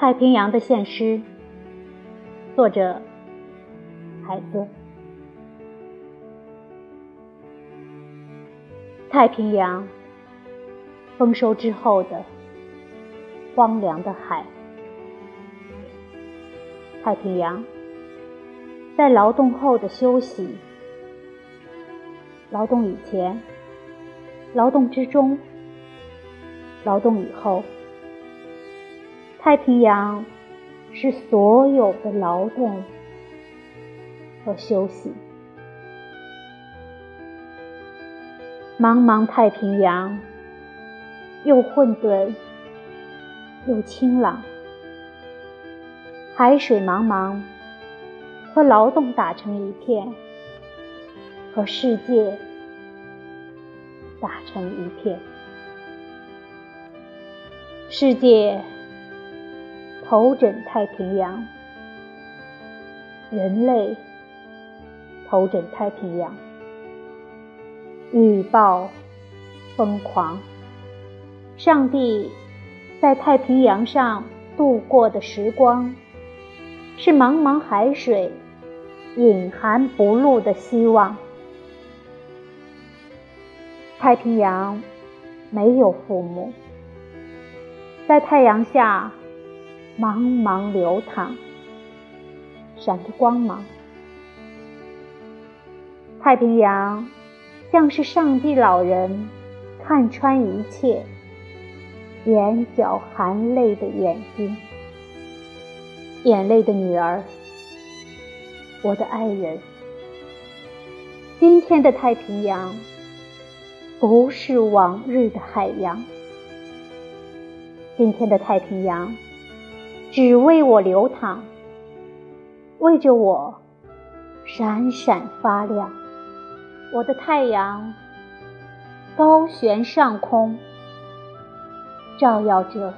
太平洋的现诗，作者海子。太平洋，丰收之后的荒凉的海。太平洋，在劳动后的休息，劳动以前，劳动之中，劳动以后。太平洋是所有的劳动和休息。茫茫太平洋，又混沌又清朗，海水茫茫，和劳动打成一片，和世界打成一片，世界。头枕太平洋，人类头枕太平洋，雨暴疯狂。上帝在太平洋上度过的时光，是茫茫海水隐含不露的希望。太平洋没有父母，在太阳下。茫茫流淌，闪着光芒。太平洋像是上帝老人看穿一切，眼角含泪的眼睛，眼泪的女儿，我的爱人。今天的太平洋不是往日的海洋，今天的太平洋。只为我流淌，为着我闪闪发亮。我的太阳高悬上空，照耀着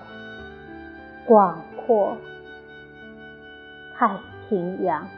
广阔太平洋。